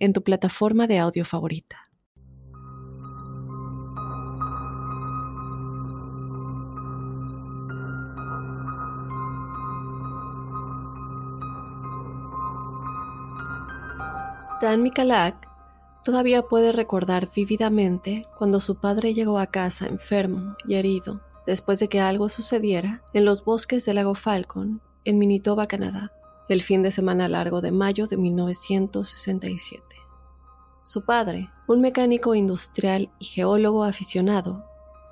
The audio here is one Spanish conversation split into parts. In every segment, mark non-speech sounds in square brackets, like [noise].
en tu plataforma de audio favorita. Dan Mikalak todavía puede recordar vívidamente cuando su padre llegó a casa enfermo y herido después de que algo sucediera en los bosques del lago Falcon en Manitoba, Canadá el fin de semana largo de mayo de 1967. Su padre, un mecánico industrial y geólogo aficionado,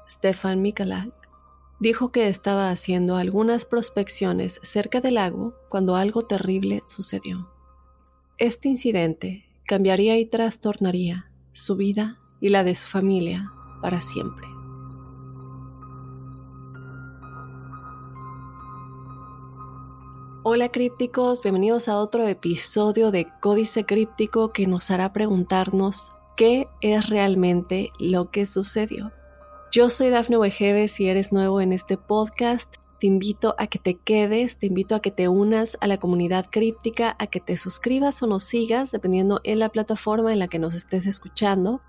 Stefan Mikalak, dijo que estaba haciendo algunas prospecciones cerca del lago cuando algo terrible sucedió. Este incidente cambiaría y trastornaría su vida y la de su familia para siempre. Hola crípticos, bienvenidos a otro episodio de Códice Críptico que nos hará preguntarnos qué es realmente lo que sucedió. Yo soy Dafne Wegebe, si eres nuevo en este podcast, te invito a que te quedes, te invito a que te unas a la comunidad críptica, a que te suscribas o nos sigas, dependiendo en la plataforma en la que nos estés escuchando.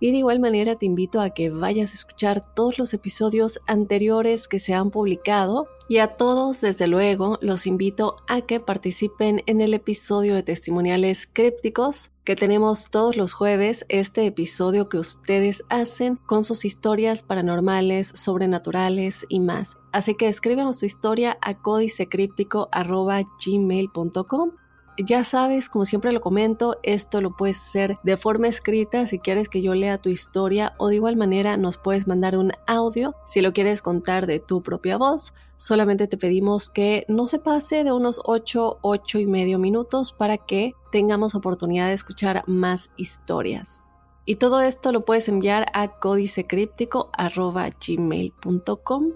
Y de igual manera te invito a que vayas a escuchar todos los episodios anteriores que se han publicado. Y a todos, desde luego, los invito a que participen en el episodio de testimoniales crípticos que tenemos todos los jueves, este episodio que ustedes hacen con sus historias paranormales, sobrenaturales y más. Así que escríbanos su historia a códicecríptico.gmail.com ya sabes, como siempre lo comento, esto lo puedes hacer de forma escrita si quieres que yo lea tu historia o de igual manera nos puedes mandar un audio si lo quieres contar de tu propia voz. Solamente te pedimos que no se pase de unos 8, 8 y medio minutos para que tengamos oportunidad de escuchar más historias. Y todo esto lo puedes enviar a códicecríptico.gmail.com.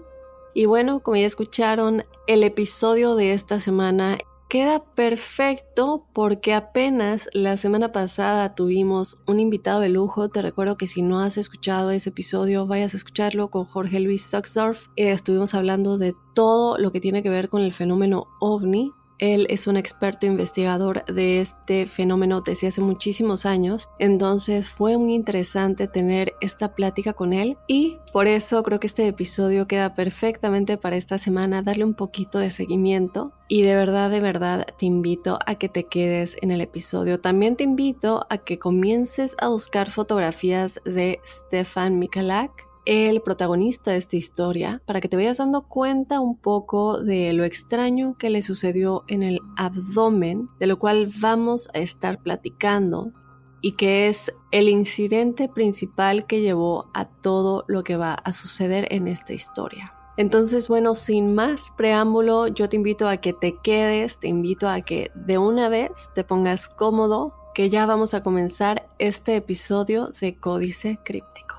Y bueno, como ya escucharon, el episodio de esta semana queda perfecto porque apenas la semana pasada tuvimos un invitado de lujo. Te recuerdo que si no has escuchado ese episodio, vayas a escucharlo con Jorge Luis Suxdorf. estuvimos hablando de todo lo que tiene que ver con el fenómeno ovni él es un experto investigador de este fenómeno desde hace muchísimos años, entonces fue muy interesante tener esta plática con él y por eso creo que este episodio queda perfectamente para esta semana, darle un poquito de seguimiento y de verdad, de verdad te invito a que te quedes en el episodio. También te invito a que comiences a buscar fotografías de Stefan Mikalak el protagonista de esta historia para que te vayas dando cuenta un poco de lo extraño que le sucedió en el abdomen, de lo cual vamos a estar platicando y que es el incidente principal que llevó a todo lo que va a suceder en esta historia. Entonces, bueno, sin más preámbulo, yo te invito a que te quedes, te invito a que de una vez te pongas cómodo, que ya vamos a comenzar este episodio de Códice Críptico.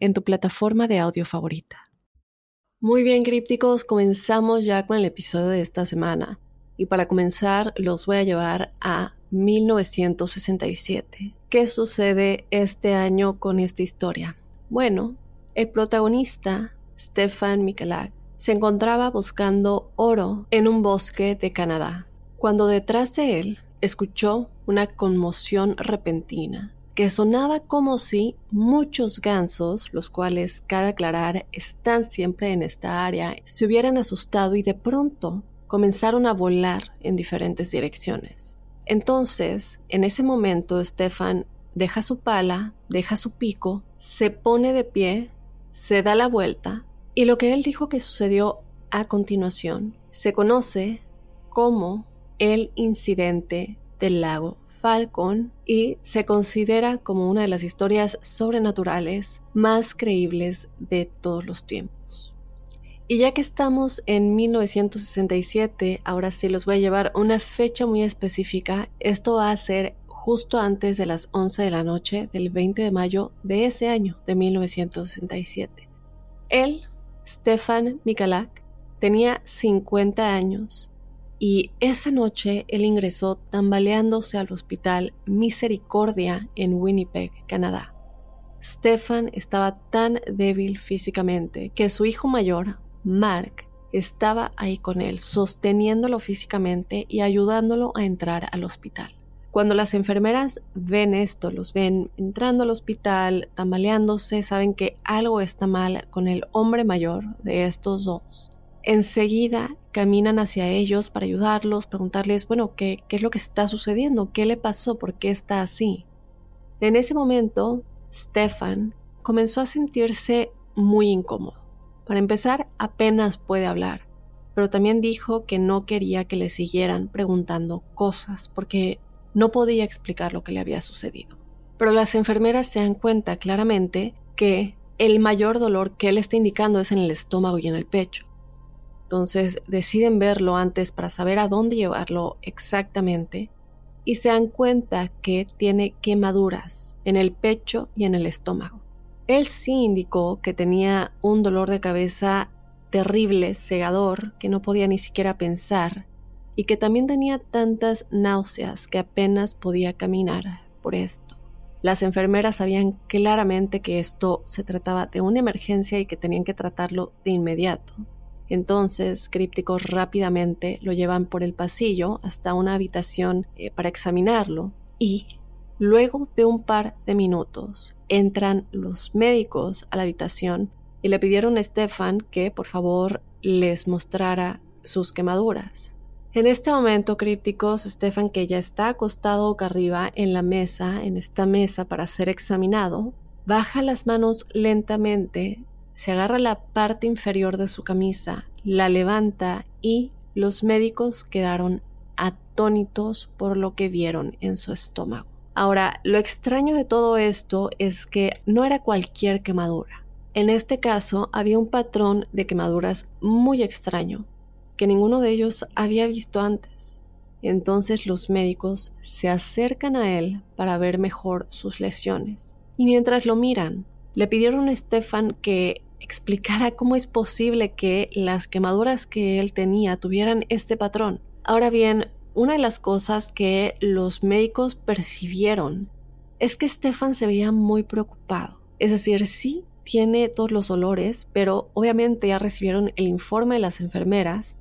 en tu plataforma de audio favorita. Muy bien, crípticos, comenzamos ya con el episodio de esta semana. Y para comenzar, los voy a llevar a 1967. ¿Qué sucede este año con esta historia? Bueno, el protagonista, Stefan Mikalak, se encontraba buscando oro en un bosque de Canadá, cuando detrás de él escuchó una conmoción repentina que sonaba como si muchos gansos, los cuales, cabe aclarar, están siempre en esta área, se hubieran asustado y de pronto comenzaron a volar en diferentes direcciones. Entonces, en ese momento, Stefan deja su pala, deja su pico, se pone de pie, se da la vuelta y lo que él dijo que sucedió a continuación se conoce como el incidente del lago Falcon y se considera como una de las historias sobrenaturales más creíbles de todos los tiempos. Y ya que estamos en 1967, ahora sí los voy a llevar una fecha muy específica. Esto va a ser justo antes de las 11 de la noche del 20 de mayo de ese año, de 1967. Él, Stefan Mikalak, tenía 50 años y esa noche él ingresó tambaleándose al hospital Misericordia en Winnipeg, Canadá. Stefan estaba tan débil físicamente que su hijo mayor, Mark, estaba ahí con él, sosteniéndolo físicamente y ayudándolo a entrar al hospital. Cuando las enfermeras ven esto, los ven entrando al hospital, tambaleándose, saben que algo está mal con el hombre mayor de estos dos. Enseguida caminan hacia ellos para ayudarlos, preguntarles, bueno, ¿qué, ¿qué, es lo que está sucediendo? ¿Qué le pasó? ¿Por qué está así? En ese momento, Stefan comenzó a sentirse muy incómodo. Para empezar, apenas puede hablar, pero también dijo que no quería que le siguieran preguntando cosas porque no podía explicar lo que le había sucedido. Pero las enfermeras se dan cuenta claramente que el mayor dolor que él está indicando es en el estómago y en el pecho. Entonces deciden verlo antes para saber a dónde llevarlo exactamente y se dan cuenta que tiene quemaduras en el pecho y en el estómago. Él sí indicó que tenía un dolor de cabeza terrible, cegador, que no podía ni siquiera pensar y que también tenía tantas náuseas que apenas podía caminar por esto. Las enfermeras sabían claramente que esto se trataba de una emergencia y que tenían que tratarlo de inmediato. Entonces, crípticos rápidamente lo llevan por el pasillo hasta una habitación eh, para examinarlo y luego de un par de minutos entran los médicos a la habitación y le pidieron a Stefan que por favor les mostrara sus quemaduras. En este momento, crípticos, Stefan, que ya está acostado boca arriba en la mesa, en esta mesa para ser examinado, baja las manos lentamente se agarra la parte inferior de su camisa, la levanta y los médicos quedaron atónitos por lo que vieron en su estómago. Ahora, lo extraño de todo esto es que no era cualquier quemadura. En este caso había un patrón de quemaduras muy extraño que ninguno de ellos había visto antes. Entonces los médicos se acercan a él para ver mejor sus lesiones. Y mientras lo miran, le pidieron a Stefan que explicara cómo es posible que las quemaduras que él tenía tuvieran este patrón. Ahora bien, una de las cosas que los médicos percibieron es que Stefan se veía muy preocupado. Es decir, sí tiene todos los olores, pero obviamente ya recibieron el informe de las enfermeras,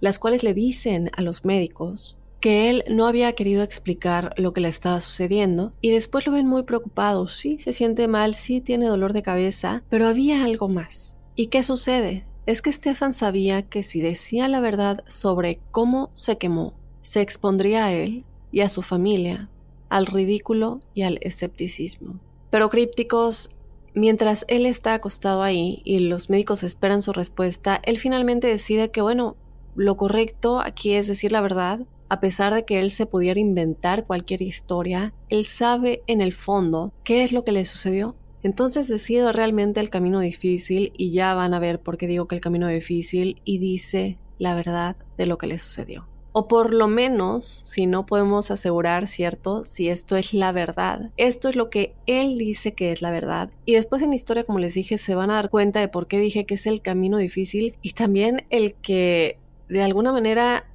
las cuales le dicen a los médicos que él no había querido explicar lo que le estaba sucediendo y después lo ven muy preocupado, sí, se siente mal, sí tiene dolor de cabeza, pero había algo más. ¿Y qué sucede? Es que Stefan sabía que si decía la verdad sobre cómo se quemó, se expondría a él y a su familia al ridículo y al escepticismo. Pero crípticos, mientras él está acostado ahí y los médicos esperan su respuesta, él finalmente decide que, bueno, lo correcto aquí es decir la verdad a pesar de que él se pudiera inventar cualquier historia, él sabe en el fondo qué es lo que le sucedió. Entonces decide realmente el camino difícil y ya van a ver por qué digo que el camino difícil y dice la verdad de lo que le sucedió. O por lo menos, si no podemos asegurar, ¿cierto? Si esto es la verdad. Esto es lo que él dice que es la verdad. Y después en la historia, como les dije, se van a dar cuenta de por qué dije que es el camino difícil y también el que de alguna manera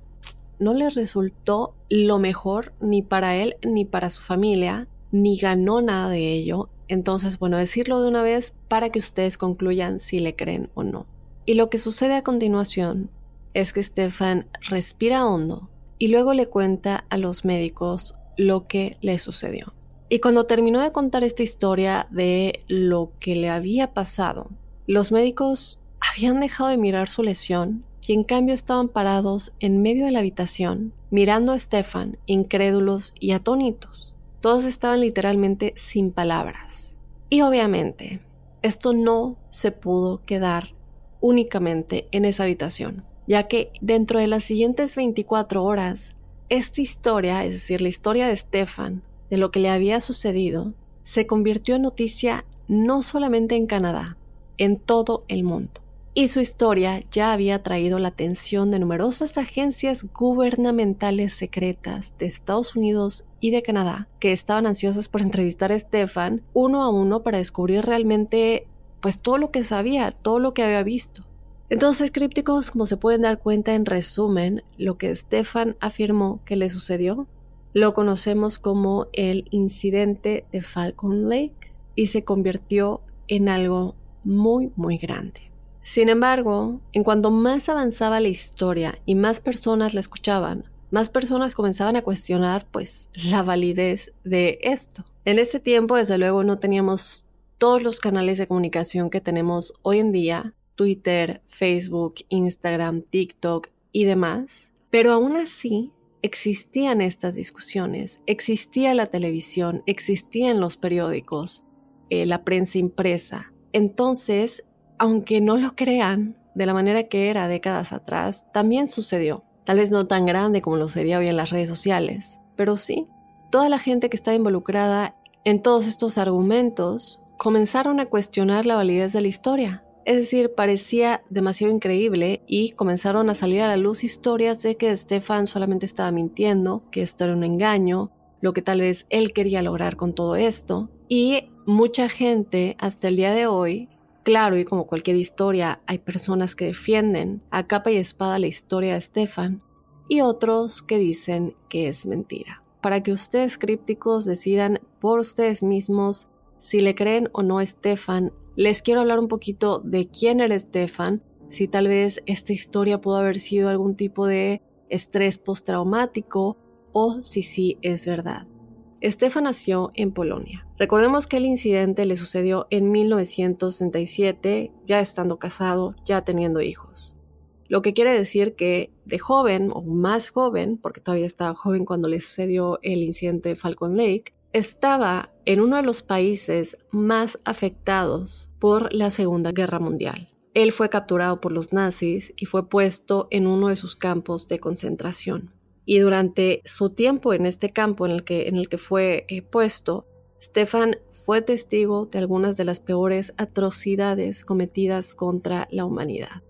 no le resultó lo mejor ni para él ni para su familia, ni ganó nada de ello. Entonces, bueno, decirlo de una vez para que ustedes concluyan si le creen o no. Y lo que sucede a continuación es que Stefan respira hondo y luego le cuenta a los médicos lo que le sucedió. Y cuando terminó de contar esta historia de lo que le había pasado, los médicos habían dejado de mirar su lesión y en cambio estaban parados en medio de la habitación, mirando a Stefan, incrédulos y atónitos. Todos estaban literalmente sin palabras. Y obviamente, esto no se pudo quedar únicamente en esa habitación, ya que dentro de las siguientes 24 horas, esta historia, es decir, la historia de Stefan, de lo que le había sucedido, se convirtió en noticia no solamente en Canadá, en todo el mundo. Y su historia ya había atraído la atención de numerosas agencias gubernamentales secretas de Estados Unidos y de Canadá, que estaban ansiosas por [laughs] entrevistar a Stefan uno a uno para descubrir realmente pues todo lo que sabía, todo lo que había visto. Entonces, crípticos, como se pueden dar cuenta en resumen, lo que Stefan afirmó que le sucedió, lo conocemos como el incidente de Falcon Lake y se convirtió en algo muy, muy grande. Sin embargo, en cuanto más avanzaba la historia y más personas la escuchaban, más personas comenzaban a cuestionar pues la validez de esto. En este tiempo, desde luego, no teníamos todos los canales de comunicación que tenemos hoy en día, Twitter, Facebook, Instagram, TikTok y demás, pero aún así existían estas discusiones, existía la televisión, existían los periódicos, eh, la prensa impresa. Entonces, aunque no lo crean, de la manera que era décadas atrás, también sucedió. Tal vez no tan grande como lo sería hoy en las redes sociales, pero sí. Toda la gente que estaba involucrada en todos estos argumentos comenzaron a cuestionar la validez de la historia. Es decir, parecía demasiado increíble y comenzaron a salir a la luz historias de que Stefan solamente estaba mintiendo, que esto era un engaño, lo que tal vez él quería lograr con todo esto. Y mucha gente hasta el día de hoy, claro, y como cualquier historia, hay personas que defienden a capa y espada la historia de Stefan y otros que dicen que es mentira. Para que ustedes crípticos decidan por ustedes mismos si le creen o no a Stefan, les quiero hablar un poquito de quién era Stefan, si tal vez esta historia pudo haber sido algún tipo de estrés postraumático o si sí es verdad. Stefan nació en Polonia. Recordemos que el incidente le sucedió en 1967, ya estando casado, ya teniendo hijos. Lo que quiere decir que de joven o más joven, porque todavía estaba joven cuando le sucedió el incidente de Falcon Lake, estaba en uno de los países más afectados por la Segunda Guerra Mundial. Él fue capturado por los nazis y fue puesto en uno de sus campos de concentración. Y durante su tiempo en este campo en el que, en el que fue eh, puesto, Stefan fue testigo de algunas de las peores atrocidades cometidas contra la humanidad.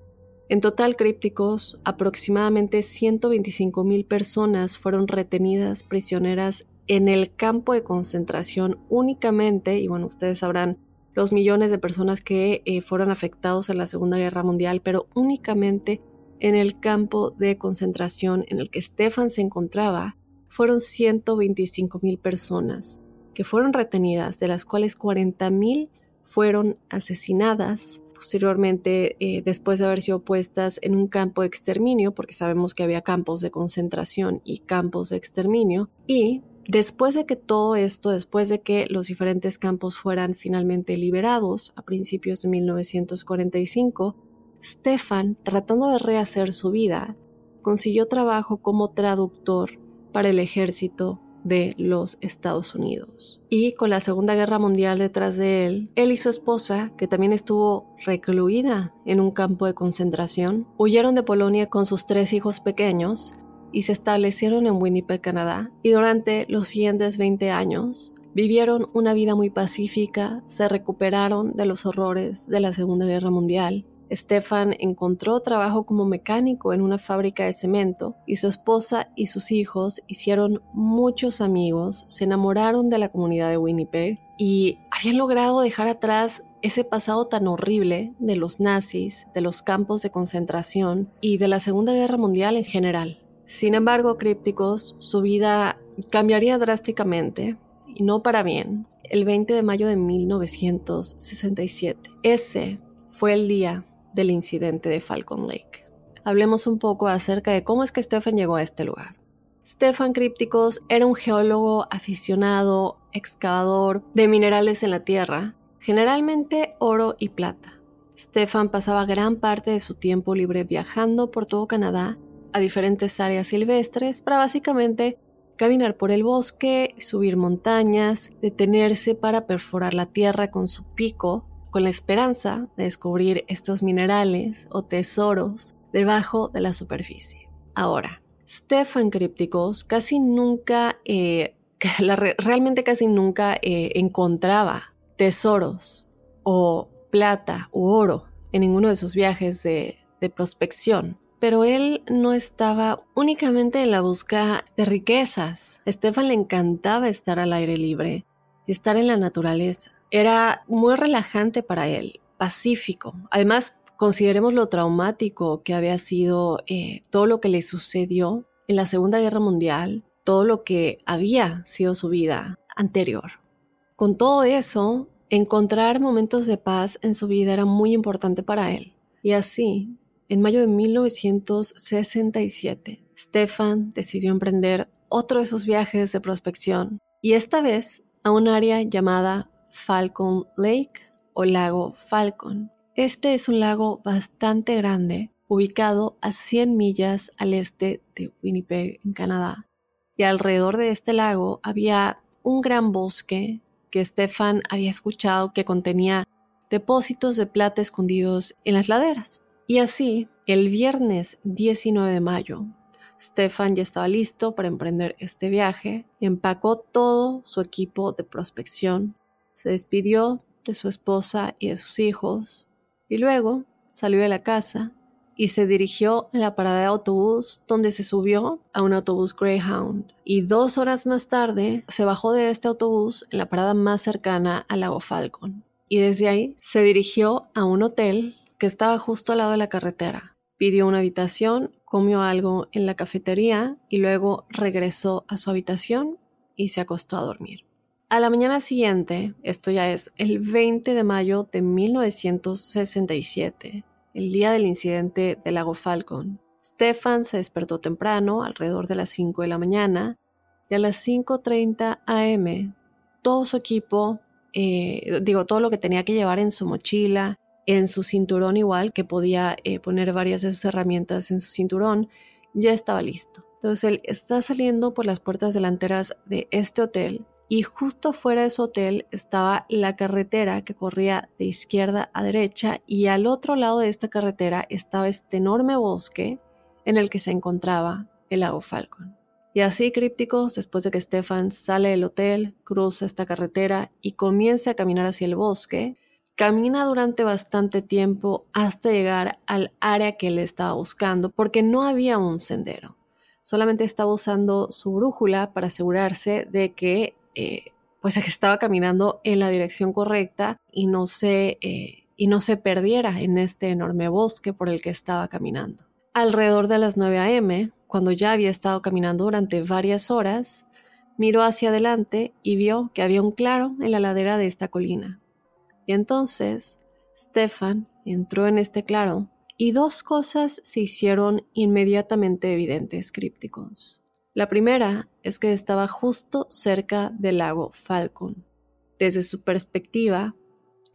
En total, crípticos, aproximadamente 125 mil personas fueron retenidas prisioneras en el campo de concentración únicamente, y bueno, ustedes sabrán los millones de personas que eh, fueron afectados en la Segunda Guerra Mundial, pero únicamente en el campo de concentración en el que Stefan se encontraba, fueron 125 mil personas que fueron retenidas, de las cuales 40 mil fueron asesinadas posteriormente eh, después de haber sido puestas en un campo de exterminio, porque sabemos que había campos de concentración y campos de exterminio, y Después de que todo esto, después de que los diferentes campos fueran finalmente liberados a principios de 1945, Stefan, tratando de rehacer su vida, consiguió trabajo como traductor para el ejército de los Estados Unidos. Y con la Segunda Guerra Mundial detrás de él, él y su esposa, que también estuvo recluida en un campo de concentración, huyeron de Polonia con sus tres hijos pequeños y se establecieron en Winnipeg, Canadá, y durante los siguientes 20 años vivieron una vida muy pacífica, se recuperaron de los horrores de la Segunda Guerra Mundial. Stefan encontró trabajo como mecánico en una fábrica de cemento y su esposa y sus hijos hicieron muchos amigos, se enamoraron de la comunidad de Winnipeg y habían logrado dejar atrás ese pasado tan horrible de los nazis, de los campos de concentración y de la Segunda Guerra Mundial en general. Sin embargo, crípticos, su vida cambiaría drásticamente, y no para bien, el 20 de mayo de 1967. Ese fue el día del incidente de Falcon Lake. Hablemos un poco acerca de cómo es que Stefan llegó a este lugar. Stefan Crípticos era un geólogo aficionado, excavador de minerales en la Tierra, generalmente oro y plata. Stefan pasaba gran parte de su tiempo libre viajando por todo Canadá a diferentes áreas silvestres para básicamente caminar por el bosque, subir montañas, detenerse para perforar la tierra con su pico, con la esperanza de descubrir estos minerales o tesoros debajo de la superficie. Ahora, Stefan Crípticos casi nunca, eh, [laughs] realmente casi nunca eh, encontraba tesoros o plata u oro en ninguno de sus viajes de, prospección. Pero él no estaba únicamente en la búsqueda de riquezas. A Stefan le encantaba estar al aire libre, estar en la naturaleza. Era muy relajante para él, pacífico. Además, consideremos lo traumático que había sido eh, todo lo que le sucedió en la Segunda Guerra Mundial, todo lo que había sido su vida anterior. Con todo eso, Encontrar momentos de paz en su vida era muy importante para él. Y así, en mayo de 1967, Stefan decidió emprender otro de sus viajes de prospección, y esta vez a un área llamada Falcon Lake o lago Falcon. Este es un lago bastante grande, ubicado a 100 millas al este de Winnipeg, en Canadá. Y alrededor de este lago había un gran bosque que Stefan había escuchado que contenía depósitos de plata escondidos en las laderas. Y así, el viernes 19 de mayo, Stefan ya estaba listo para emprender este viaje, empacó todo su equipo de prospección, se despidió de su esposa y de sus hijos, y luego salió de la casa y se dirigió a la parada de autobús donde se subió a un autobús Greyhound. Y dos horas más tarde se bajó de este autobús en la parada más cercana al lago Falcon. Y desde ahí se dirigió a un hotel que estaba justo al lado de la carretera. Pidió una habitación, comió algo en la cafetería y luego regresó a su habitación y se acostó a dormir. A la mañana siguiente, esto ya es el 20 de mayo de 1967, el día del incidente del lago Falcon. Stefan se despertó temprano, alrededor de las 5 de la mañana, y a las 5.30 am, todo su equipo, eh, digo, todo lo que tenía que llevar en su mochila, en su cinturón igual, que podía eh, poner varias de sus herramientas en su cinturón, ya estaba listo. Entonces él está saliendo por las puertas delanteras de este hotel y justo fuera de su hotel estaba la carretera que corría de izquierda a derecha y al otro lado de esta carretera estaba este enorme bosque en el que se encontraba el lago Falcon. Y así crípticos, después de que Stefan sale del hotel, cruza esta carretera y comienza a caminar hacia el bosque, camina durante bastante tiempo hasta llegar al área que él estaba buscando porque no había un sendero. Solamente estaba usando su brújula para asegurarse de que eh, pues estaba caminando en la dirección correcta y no se eh, y no se perdiera en este enorme bosque por el que estaba caminando. Alrededor de las 9 a.m., cuando ya había estado caminando durante varias horas, miró hacia adelante y vio que había un claro en la ladera de esta colina. Y entonces Stefan entró en este claro y dos cosas se hicieron inmediatamente evidentes crípticos. La primera es que estaba justo cerca del lago Falcon. Desde su perspectiva,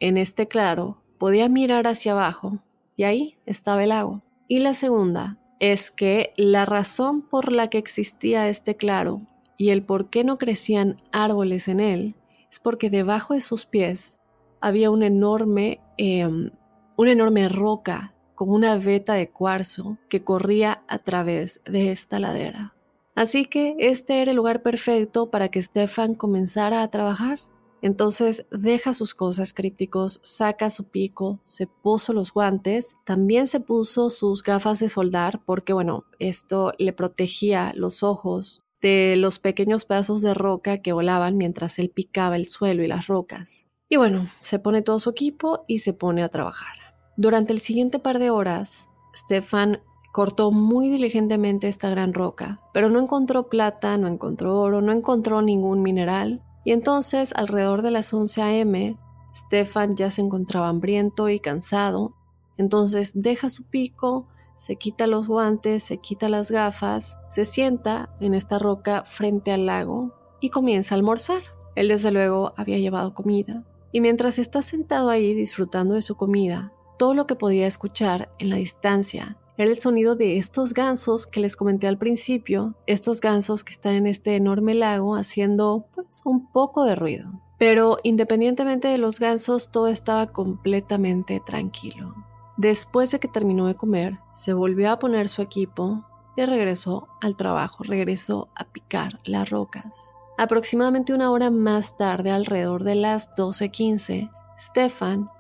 en este claro, podía mirar hacia abajo y ahí estaba el lago. Y la segunda es que la razón por la que existía este claro y el por qué no crecían árboles en él es porque debajo de sus pies había una enorme, em, una enorme roca como una veta de cuarzo que corría a través de esta ladera. Así que este era el lugar perfecto para que Stefan comenzara a trabajar. Entonces deja sus cosas crípticos, saca su pico, se puso los guantes, también se puso sus gafas de soldar porque bueno, esto le protegía los ojos de los pequeños pedazos de roca que volaban mientras él picaba el suelo y las rocas. Y bueno, se pone todo su equipo y se pone a trabajar. Durante el siguiente par de horas, Stefan cortó muy diligentemente esta gran roca, pero no encontró plata, no encontró oro, no encontró ningún mineral, y entonces alrededor de las 11 a.m., Stefan ya se encontraba hambriento y cansado, entonces deja su pico, se quita los guantes, se quita las gafas, se sienta en esta roca frente al lago y comienza a almorzar. Él desde luego había llevado comida, y mientras está sentado ahí disfrutando de su comida, todo lo que podía escuchar en la distancia era el sonido de estos gansos que les comenté al principio, estos gansos que están en este enorme lago haciendo pues un poco de ruido. Pero independientemente de los gansos, todo estaba completamente tranquilo. Después de que terminó de comer, se volvió a poner su equipo y regresó al trabajo, regresó a picar las rocas. Aproximadamente una hora más tarde, alrededor de las 12:15, Stefan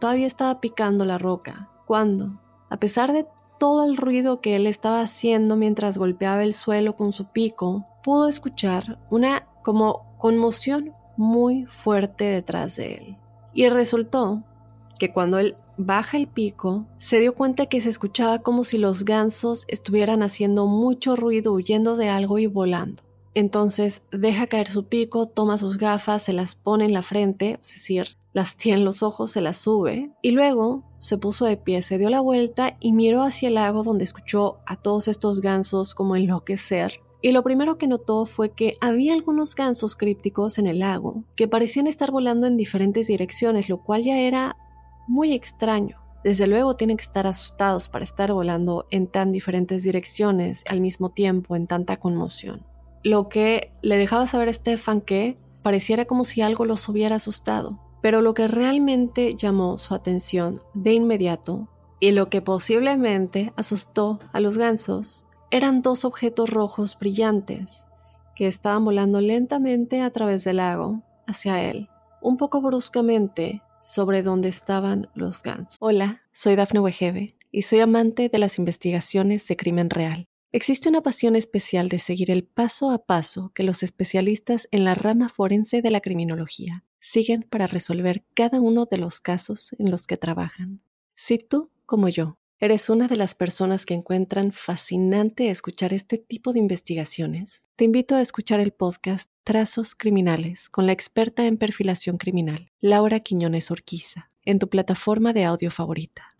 todavía estaba picando la roca, cuando, a pesar de todo el ruido que él estaba haciendo mientras golpeaba el suelo con su pico, pudo escuchar una como conmoción muy fuerte detrás de él. Y resultó que cuando él baja el pico, se dio cuenta que se escuchaba como si los gansos estuvieran haciendo mucho ruido huyendo de algo y volando. Entonces deja caer su pico, toma sus gafas, se las pone en la frente, es decir, las tiene en los ojos, se las sube y luego se puso de pie, se dio la vuelta y miró hacia el lago donde escuchó a todos estos gansos como enloquecer. Y lo primero que notó fue que había algunos gansos crípticos en el lago que parecían estar volando en diferentes direcciones, lo cual ya era muy extraño. Desde luego tienen que estar asustados para estar volando en tan diferentes direcciones al mismo tiempo, en tanta conmoción. Lo que le dejaba saber a Stefan que pareciera como si algo los hubiera asustado. Pero lo que realmente llamó su atención de inmediato y lo que posiblemente asustó a los gansos eran dos objetos rojos brillantes que estaban volando lentamente a través del lago hacia él. Un poco bruscamente sobre donde estaban los gansos. Hola, soy Dafne Wegebe y soy amante de las investigaciones de crimen real. Existe una pasión especial de seguir el paso a paso que los especialistas en la rama forense de la criminología siguen para resolver cada uno de los casos en los que trabajan. Si tú, como yo, eres una de las personas que encuentran fascinante escuchar este tipo de investigaciones, te invito a escuchar el podcast Trazos Criminales con la experta en perfilación criminal, Laura Quiñones Orquiza, en tu plataforma de audio favorita.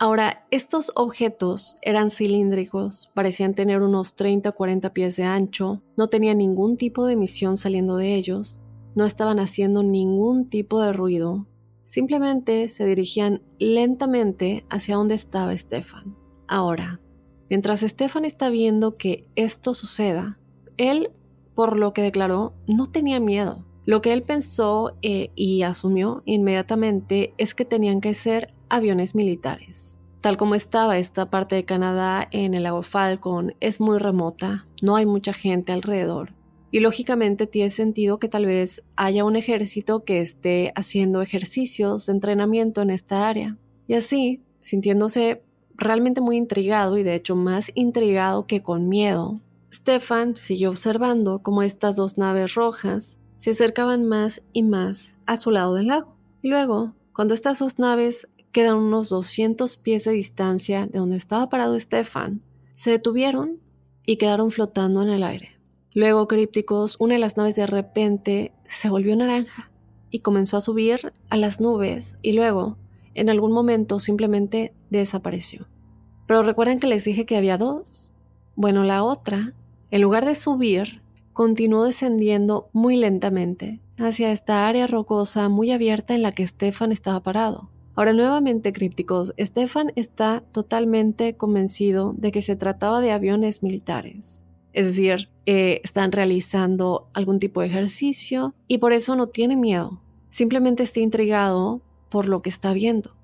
Ahora, estos objetos eran cilíndricos, parecían tener unos 30 o 40 pies de ancho, no tenían ningún tipo de emisión saliendo de ellos no estaban haciendo ningún tipo de ruido, simplemente se dirigían lentamente hacia donde estaba Stefan. Ahora, mientras Stefan está viendo que esto suceda, él, por lo que declaró, no tenía miedo. Lo que él pensó eh, y asumió inmediatamente es que tenían que ser aviones militares. Tal como estaba esta parte de Canadá en el lago Falcon, es muy remota, no hay mucha gente alrededor y lógicamente tiene sentido que tal vez haya un ejército que esté haciendo ejercicios de entrenamiento en esta área. Y así, sintiéndose realmente muy intrigado y de hecho más intrigado que con miedo, Stefan siguió observando cómo estas dos naves rojas se acercaban más y más a su lado del lago. Y luego, cuando estas dos naves quedan unos 200 pies de distancia de donde estaba parado Stefan, se detuvieron y quedaron flotando en el aire. Luego, crípticos, una de las naves de repente se volvió naranja y comenzó a subir a las nubes y luego, en algún momento, simplemente desapareció. Pero recuerden que les dije que había dos. Bueno, la otra, en lugar de subir, continuó descendiendo muy lentamente hacia esta área rocosa muy abierta en la que Stefan estaba parado. Ahora nuevamente crípticos, Stefan está totalmente convencido de que se trataba de aviones militares. Es decir, eh, están realizando algún tipo de ejercicio y por eso no tiene miedo. Simplemente está intrigado por lo que está viendo.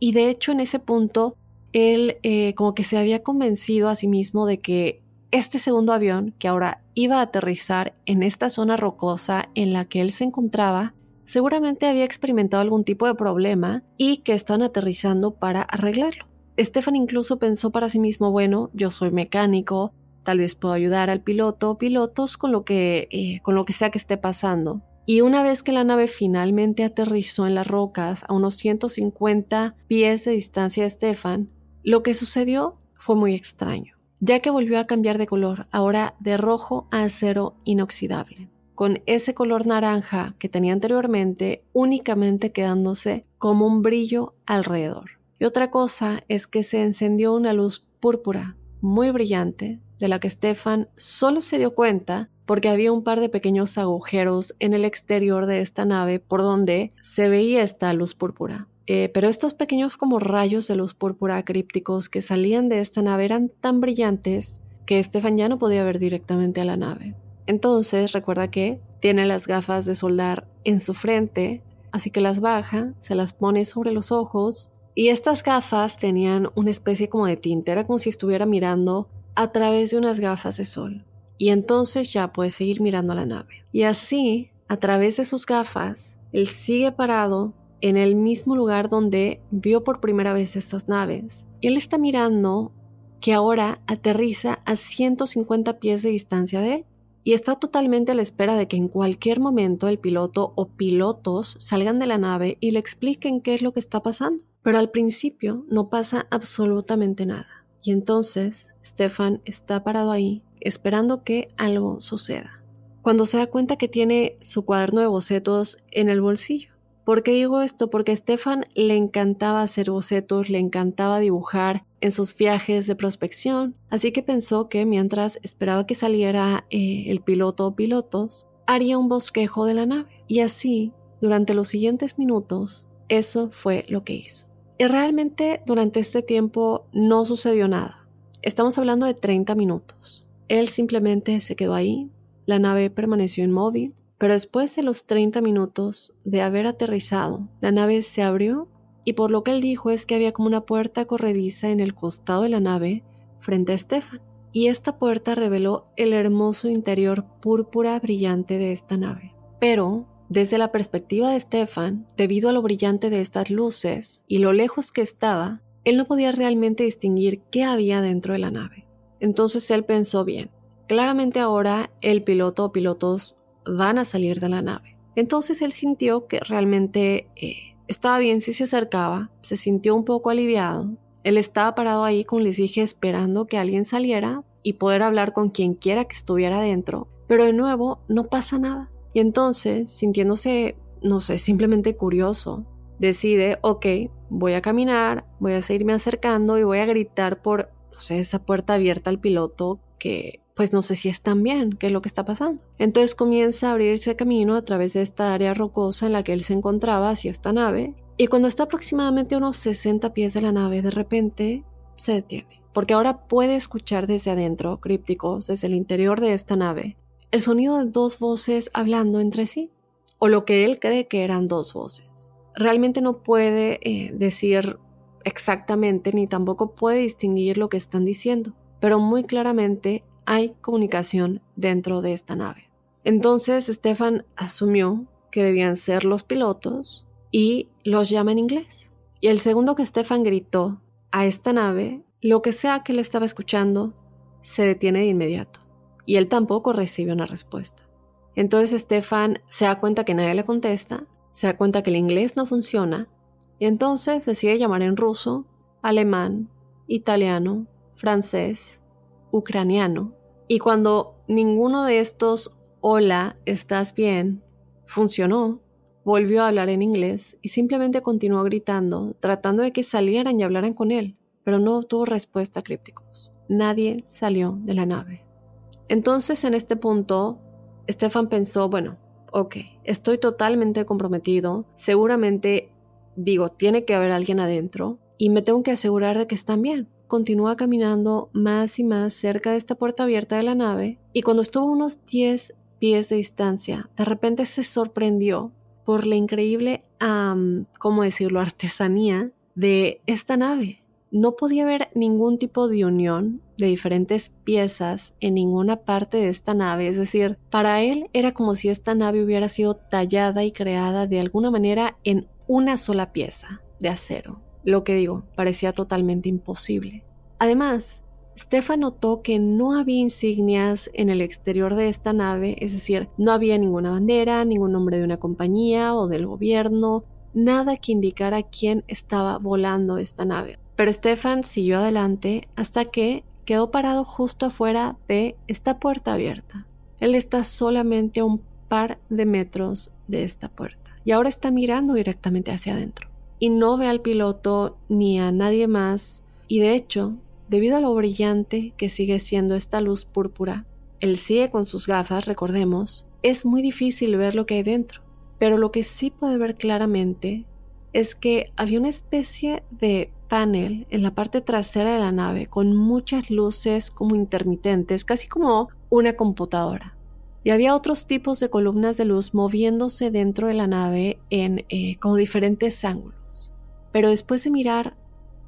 Y de hecho en ese punto, él eh, como que se había convencido a sí mismo de que este segundo avión, que ahora iba a aterrizar en esta zona rocosa en la que él se encontraba, seguramente había experimentado algún tipo de problema y que estaban aterrizando para arreglarlo. Stefan incluso pensó para sí mismo, bueno, yo soy mecánico, Tal vez puedo ayudar al piloto o pilotos con lo que, eh, con lo que sea que esté pasando. Y una vez que la nave finalmente aterrizó en las rocas a unos 150 pies de distancia de Stefan, lo que sucedió fue muy extraño, ya que volvió a cambiar de color, ahora de rojo a acero inoxidable, con ese color naranja que tenía anteriormente únicamente quedándose como un brillo alrededor. Y otra cosa es que se encendió una luz púrpura muy brillante de la que Stefan solo se dio cuenta porque había un par de pequeños agujeros en el exterior de esta nave por donde se veía esta luz púrpura. Eh, pero estos pequeños como rayos de luz púrpura crípticos que salían de esta nave eran tan brillantes que Stefan ya no podía ver directamente a la nave. Entonces recuerda que tiene las gafas de soldar en su frente, así que las baja, se las pone sobre los ojos y estas gafas tenían una especie como de tinte, era como si estuviera mirando a través de unas gafas de sol. Y entonces ya puede seguir mirando la nave. Y así, a través de sus gafas, él sigue parado en el mismo lugar donde vio por primera vez estas naves. Él está mirando que ahora aterriza a 150 pies de distancia de él y está totalmente a la espera de que en cualquier momento el piloto o pilotos salgan de la nave y le expliquen qué es lo que está pasando. Pero al principio no pasa absolutamente nada. Y entonces Stefan está parado ahí esperando que algo suceda. Cuando se da cuenta que tiene su cuaderno de bocetos en el bolsillo. ¿Por qué digo esto? Porque a Stefan le encantaba hacer bocetos, le encantaba dibujar en sus viajes de prospección, así que pensó que mientras esperaba que saliera eh, el piloto o pilotos, haría un bosquejo de la nave. Y así, durante los siguientes minutos, eso fue lo que hizo. Y realmente durante este tiempo no sucedió nada. Estamos hablando de 30 minutos. Él simplemente se quedó ahí, la nave permaneció inmóvil, pero después de los 30 minutos de haber aterrizado, la nave se abrió y por lo que él dijo es que había como una puerta corrediza en el costado de la nave frente a Stefan. Y esta puerta reveló el hermoso interior púrpura brillante de esta nave. Pero desde la perspectiva de Stefan, debido a lo brillante de estas luces y lo lejos que estaba, él no podía realmente distinguir qué había dentro de la nave. Entonces él pensó bien, claramente ahora el piloto o pilotos van a salir de la nave. Entonces él sintió que realmente eh, estaba bien si se acercaba, se sintió un poco aliviado. Él estaba parado ahí, como les dije, esperando que alguien saliera y poder hablar con quien quiera que estuviera dentro. Pero de nuevo, no pasa nada. Y entonces, sintiéndose, no sé, simplemente curioso, decide, ok, voy a caminar, voy a seguirme acercando y voy a gritar por, no sé, esa puerta abierta al piloto que pues no sé si están bien, qué es lo que está pasando. Entonces comienza a abrirse camino a través de esta área rocosa en la que él se encontraba hacia esta nave, y cuando está aproximadamente unos 60 pies de la nave, de repente se detiene, porque ahora puede escuchar desde adentro, crípticos, desde el interior de esta nave, el sonido de dos voces hablando entre sí, o lo que él cree que eran dos voces. Realmente no puede eh, decir exactamente ni tampoco puede distinguir lo que están diciendo, pero muy claramente hay comunicación dentro de esta nave. Entonces Stefan asumió que debían ser los pilotos y los llama en inglés. Y el segundo que Stefan gritó a esta nave, lo que sea que le estaba escuchando, se detiene de inmediato y él tampoco recibe una respuesta. Entonces Stefan se da cuenta que nadie le contesta, se da cuenta que el inglés no funciona y entonces decide llamar en ruso, alemán, italiano, francés, ucraniano. Y cuando ninguno de estos hola, estás bien funcionó, volvió a hablar en inglés y simplemente continuó gritando, tratando de que salieran y hablaran con él, pero no obtuvo respuesta crípticos. Nadie salió de la nave. Entonces en este punto, Stefan pensó, bueno, ok, estoy totalmente comprometido, seguramente digo, tiene que haber alguien adentro y me tengo que asegurar de que están bien. Continúa caminando más y más cerca de esta puerta abierta de la nave y cuando estuvo a unos 10 pies de distancia, de repente se sorprendió por la increíble, ¿cómo decirlo?, artesanía de esta nave. No podía haber ningún tipo de unión de diferentes piezas en ninguna parte de esta nave, es decir, para él era como si esta nave hubiera sido tallada y creada de alguna manera en una sola pieza de acero. Lo que digo, parecía totalmente imposible. Además, Stefan notó que no había insignias en el exterior de esta nave, es decir, no había ninguna bandera, ningún nombre de una compañía o del gobierno, nada que indicara quién estaba volando esta nave. Pero Stefan siguió adelante hasta que quedó parado justo afuera de esta puerta abierta. Él está solamente a un par de metros de esta puerta y ahora está mirando directamente hacia adentro. Y no ve al piloto ni a nadie más y de hecho, debido a lo brillante que sigue siendo esta luz púrpura, él sigue con sus gafas, recordemos, es muy difícil ver lo que hay dentro. Pero lo que sí puede ver claramente es que había una especie de panel en la parte trasera de la nave con muchas luces como intermitentes, casi como una computadora. Y había otros tipos de columnas de luz moviéndose dentro de la nave en eh, como diferentes ángulos. Pero después de mirar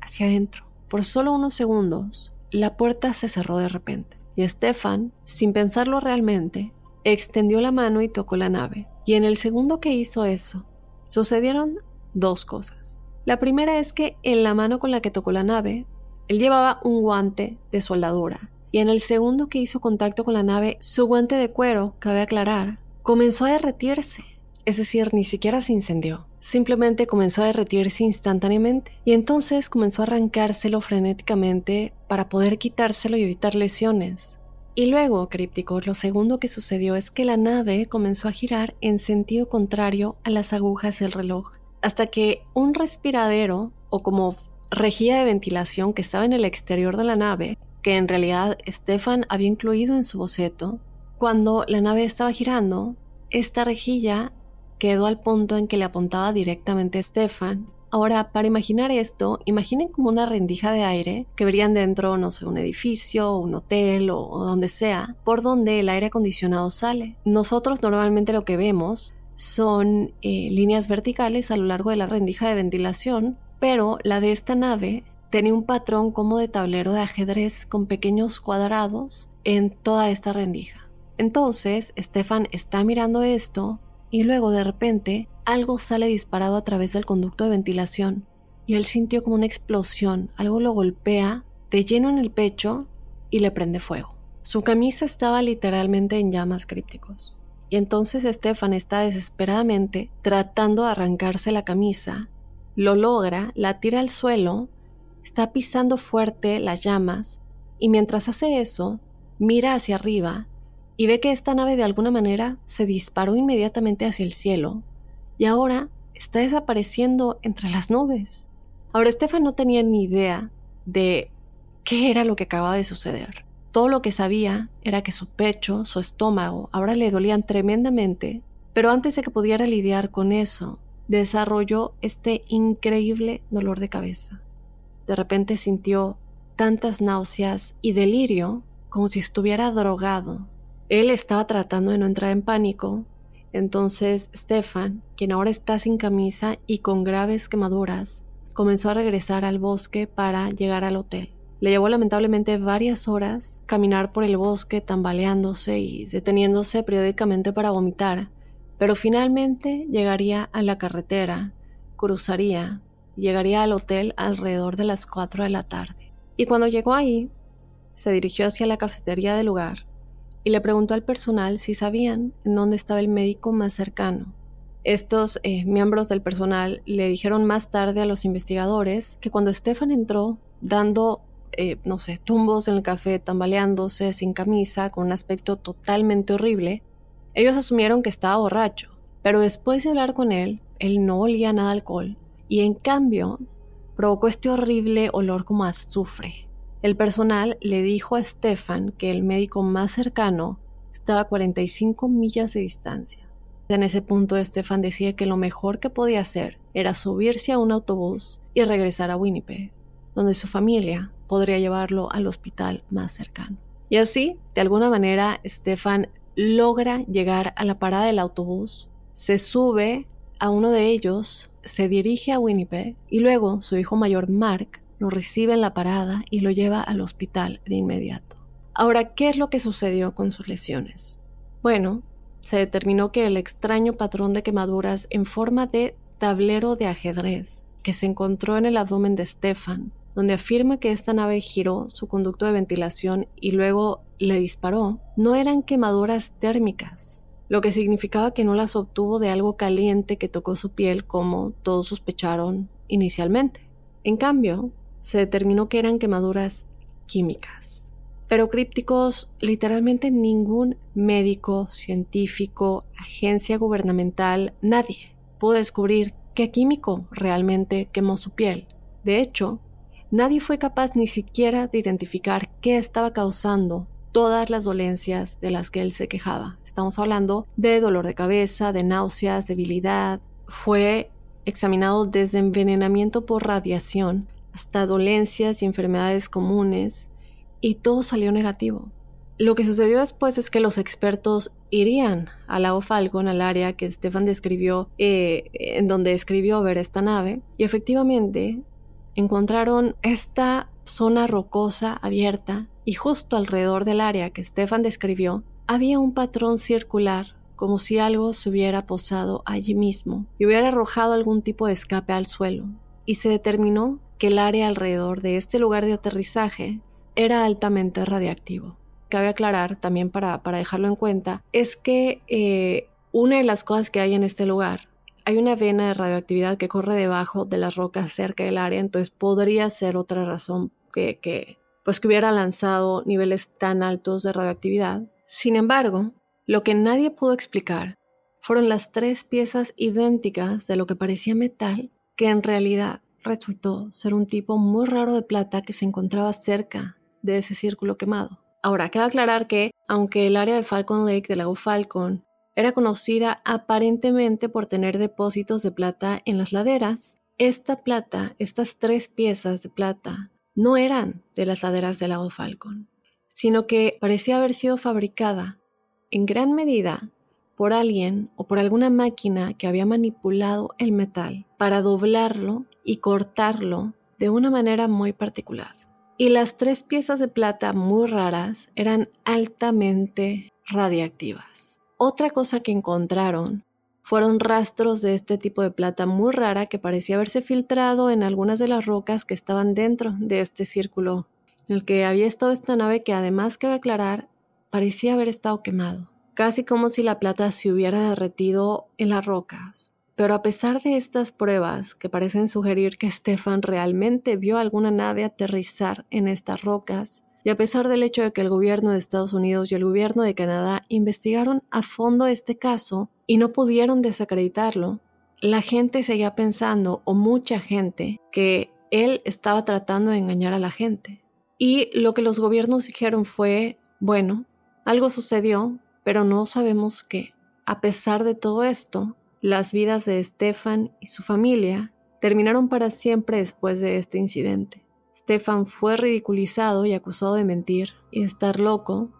hacia adentro, por solo unos segundos, la puerta se cerró de repente. Y Stefan, sin pensarlo realmente, extendió la mano y tocó la nave. Y en el segundo que hizo eso, sucedieron dos cosas. La primera es que en la mano con la que tocó la nave, él llevaba un guante de soldadura. Y en el segundo que hizo contacto con la nave, su guante de cuero, cabe aclarar, comenzó a derretirse. Es decir, ni siquiera se incendió. Simplemente comenzó a derretirse instantáneamente. Y entonces comenzó a arrancárselo frenéticamente para poder quitárselo y evitar lesiones. Y luego, críptico, lo segundo que sucedió es que la nave comenzó a girar en sentido contrario a las agujas del reloj hasta que un respiradero o como rejilla de ventilación que estaba en el exterior de la nave, que en realidad Stefan había incluido en su boceto, cuando la nave estaba girando, esta rejilla quedó al punto en que le apuntaba directamente a Stefan. Ahora, para imaginar esto, imaginen como una rendija de aire que verían dentro, no sé, un edificio, un hotel o, o donde sea, por donde el aire acondicionado sale. Nosotros normalmente lo que vemos son eh, líneas verticales a lo largo de la rendija de ventilación, pero la de esta nave tenía un patrón como de tablero de ajedrez con pequeños cuadrados en toda esta rendija. Entonces, Stefan está mirando esto y luego de repente algo sale disparado a través del conducto de ventilación y él sintió como una explosión, algo lo golpea de lleno en el pecho y le prende fuego. Su camisa estaba literalmente en llamas crípticos. Y entonces Stefan está desesperadamente tratando de arrancarse la camisa. Lo logra, la tira al suelo, está pisando fuerte las llamas y mientras hace eso, mira hacia arriba y ve que esta nave de alguna manera se disparó inmediatamente hacia el cielo y ahora está desapareciendo entre las nubes. Ahora Stefan no tenía ni idea de qué era lo que acababa de suceder. Todo lo que sabía era que su pecho, su estómago, ahora le dolían tremendamente, pero antes de que pudiera lidiar con eso, desarrolló este increíble dolor de cabeza. De repente sintió tantas náuseas y delirio como si estuviera drogado. Él estaba tratando de no entrar en pánico, entonces Stefan, quien ahora está sin camisa y con graves quemaduras, comenzó a regresar al bosque para llegar al hotel. Le llevó lamentablemente varias horas caminar por el bosque tambaleándose y deteniéndose periódicamente para vomitar, pero finalmente llegaría a la carretera, cruzaría, llegaría al hotel alrededor de las 4 de la tarde. Y cuando llegó ahí, se dirigió hacia la cafetería del lugar y le preguntó al personal si sabían en dónde estaba el médico más cercano. Estos eh, miembros del personal le dijeron más tarde a los investigadores que cuando Stefan entró dando eh, no sé, tumbos en el café, tambaleándose, sin camisa, con un aspecto totalmente horrible, ellos asumieron que estaba borracho, pero después de hablar con él, él no olía nada alcohol, y en cambio provocó este horrible olor como azufre. El personal le dijo a Stefan que el médico más cercano estaba a 45 millas de distancia. En ese punto, Stefan decía que lo mejor que podía hacer era subirse a un autobús y regresar a Winnipeg, donde su familia podría llevarlo al hospital más cercano. Y así, de alguna manera, Stefan logra llegar a la parada del autobús, se sube a uno de ellos, se dirige a Winnipeg y luego su hijo mayor Mark lo recibe en la parada y lo lleva al hospital de inmediato. Ahora, ¿qué es lo que sucedió con sus lesiones? Bueno, se determinó que el extraño patrón de quemaduras en forma de tablero de ajedrez que se encontró en el abdomen de Stefan donde afirma que esta nave giró su conducto de ventilación y luego le disparó, no eran quemaduras térmicas, lo que significaba que no las obtuvo de algo caliente que tocó su piel como todos sospecharon inicialmente. En cambio, se determinó que eran quemaduras químicas. Pero crípticos, literalmente ningún médico, científico, agencia gubernamental, nadie pudo descubrir qué químico realmente quemó su piel. De hecho, nadie fue capaz ni siquiera de identificar qué estaba causando todas las dolencias de las que él se quejaba. Estamos hablando de dolor de cabeza, de náuseas, debilidad. Fue examinado desde envenenamiento por radiación hasta dolencias y enfermedades comunes, y todo salió negativo. Lo que sucedió después es que los expertos irían al lago Falcon, al área que Stefan describió, eh, en donde escribió ver esta nave, y efectivamente encontraron esta zona rocosa abierta y justo alrededor del área que Stefan describió había un patrón circular como si algo se hubiera posado allí mismo y hubiera arrojado algún tipo de escape al suelo, y se determinó que el área alrededor de este lugar de aterrizaje era altamente radiactivo. Cabe aclarar también para, dejarlo en cuenta, es que eh, una de las cosas que hay en este lugar, hay una vena de radioactividad que corre debajo de las rocas cerca del área, entonces podría ser otra razón que, que, pues que hubiera lanzado niveles tan altos de radioactividad. Sin embargo, lo que nadie pudo explicar fueron las tres piezas idénticas de lo que parecía metal, que en realidad resultó ser un tipo muy raro de plata que se encontraba cerca de ese círculo quemado. Ahora, cabe aclarar que, aunque el área de Falcon Lake del lago Falcon era conocida aparentemente por tener depósitos de plata en las laderas, esta plata, estas tres piezas de plata, no eran de las laderas del lago Falcon, sino que parecía haber sido fabricada en gran medida por alguien o por alguna máquina que había manipulado el metal para doblarlo y cortarlo de una manera muy particular y las tres piezas de plata muy raras eran altamente radiactivas. Otra cosa que encontraron fueron rastros de este tipo de plata muy rara que parecía haberse filtrado en algunas de las rocas que estaban dentro de este círculo en el que había estado esta nave que además que aclarar parecía haber estado quemado, casi como si la plata se hubiera derretido en las rocas. Pero a pesar de estas pruebas que parecen sugerir que Stefan realmente vio alguna nave aterrizar en estas rocas, y a pesar del hecho de que el gobierno de Estados Unidos y el gobierno de Canadá investigaron a fondo este caso y no pudieron desacreditarlo, la gente seguía pensando, o mucha gente, que él estaba tratando de engañar a la gente. Y lo que los gobiernos dijeron fue, bueno, algo sucedió, pero no sabemos qué. A pesar de todo esto, las vidas de Stefan y su familia terminaron para siempre después de este incidente. Stefan fue ridiculizado y acusado de mentir y estar loco,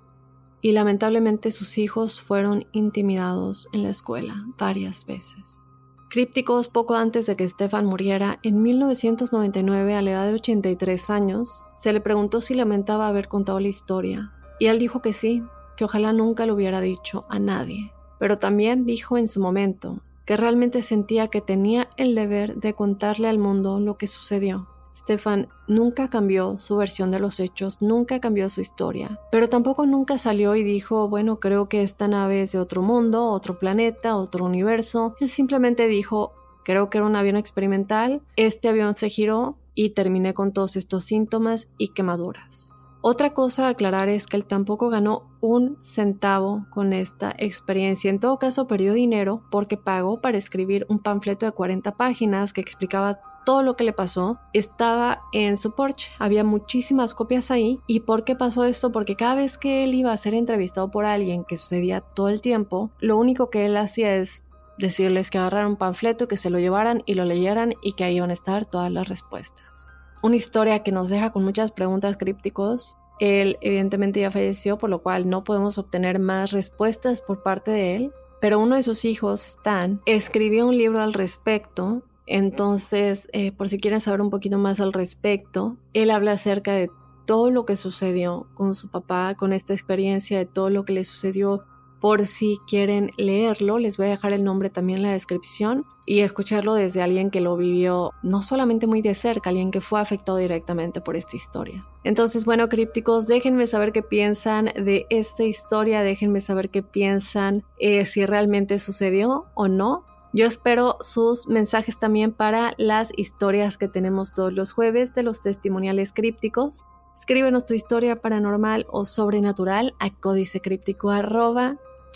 y lamentablemente sus hijos fueron intimidados en la escuela varias veces. Crípticos poco antes de que Stefan muriera, en 1999, a la edad de 83 años, se le preguntó si lamentaba haber contado la historia, y él dijo que sí, que ojalá nunca lo hubiera dicho a nadie, pero también dijo en su momento que realmente sentía que tenía el deber de contarle al mundo lo que sucedió. Stefan nunca cambió su versión de los hechos, nunca cambió su historia, pero tampoco nunca salió y dijo, bueno, creo que esta nave es de otro mundo, otro planeta, otro universo. Él simplemente dijo, creo que era un avión experimental, este avión se giró y terminé con todos estos síntomas y quemaduras. Otra cosa a aclarar es que él tampoco ganó un centavo con esta experiencia. En todo caso, perdió dinero porque pagó para escribir un panfleto de 40 páginas que explicaba todo lo que le pasó. Estaba en su Porsche, había muchísimas copias ahí. ¿Y por qué pasó esto? Porque cada vez que él iba a ser entrevistado por alguien, que sucedía todo el tiempo, lo único que él hacía es decirles que agarraran un panfleto, que se lo llevaran y lo leyeran y que ahí iban a estar todas las respuestas una historia que nos deja con muchas preguntas crípticos. Él evidentemente ya falleció, por lo cual no podemos obtener más respuestas por parte de él, pero uno de sus hijos, Stan, escribió un libro al respecto. Entonces, eh, por si quieren saber un poquito más al respecto, él habla acerca de todo lo que sucedió con su papá, con esta experiencia, de todo lo que le sucedió por si quieren leerlo, les voy a dejar el nombre también en la descripción y escucharlo desde alguien que lo vivió no solamente muy de cerca, alguien que fue afectado directamente por esta historia. Entonces, bueno, crípticos, déjenme saber qué piensan de esta historia, déjenme saber qué piensan eh, si realmente sucedió o no. Yo espero sus mensajes también para las historias que tenemos todos los jueves de los testimoniales crípticos. Escríbenos tu historia paranormal o sobrenatural a códicecríptico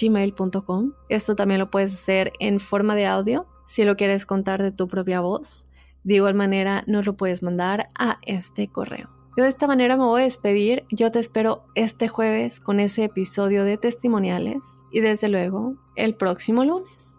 gmail.com. Esto también lo puedes hacer en forma de audio si lo quieres contar de tu propia voz. De igual manera, nos lo puedes mandar a este correo. Yo de esta manera me voy a despedir. Yo te espero este jueves con ese episodio de testimoniales y desde luego el próximo lunes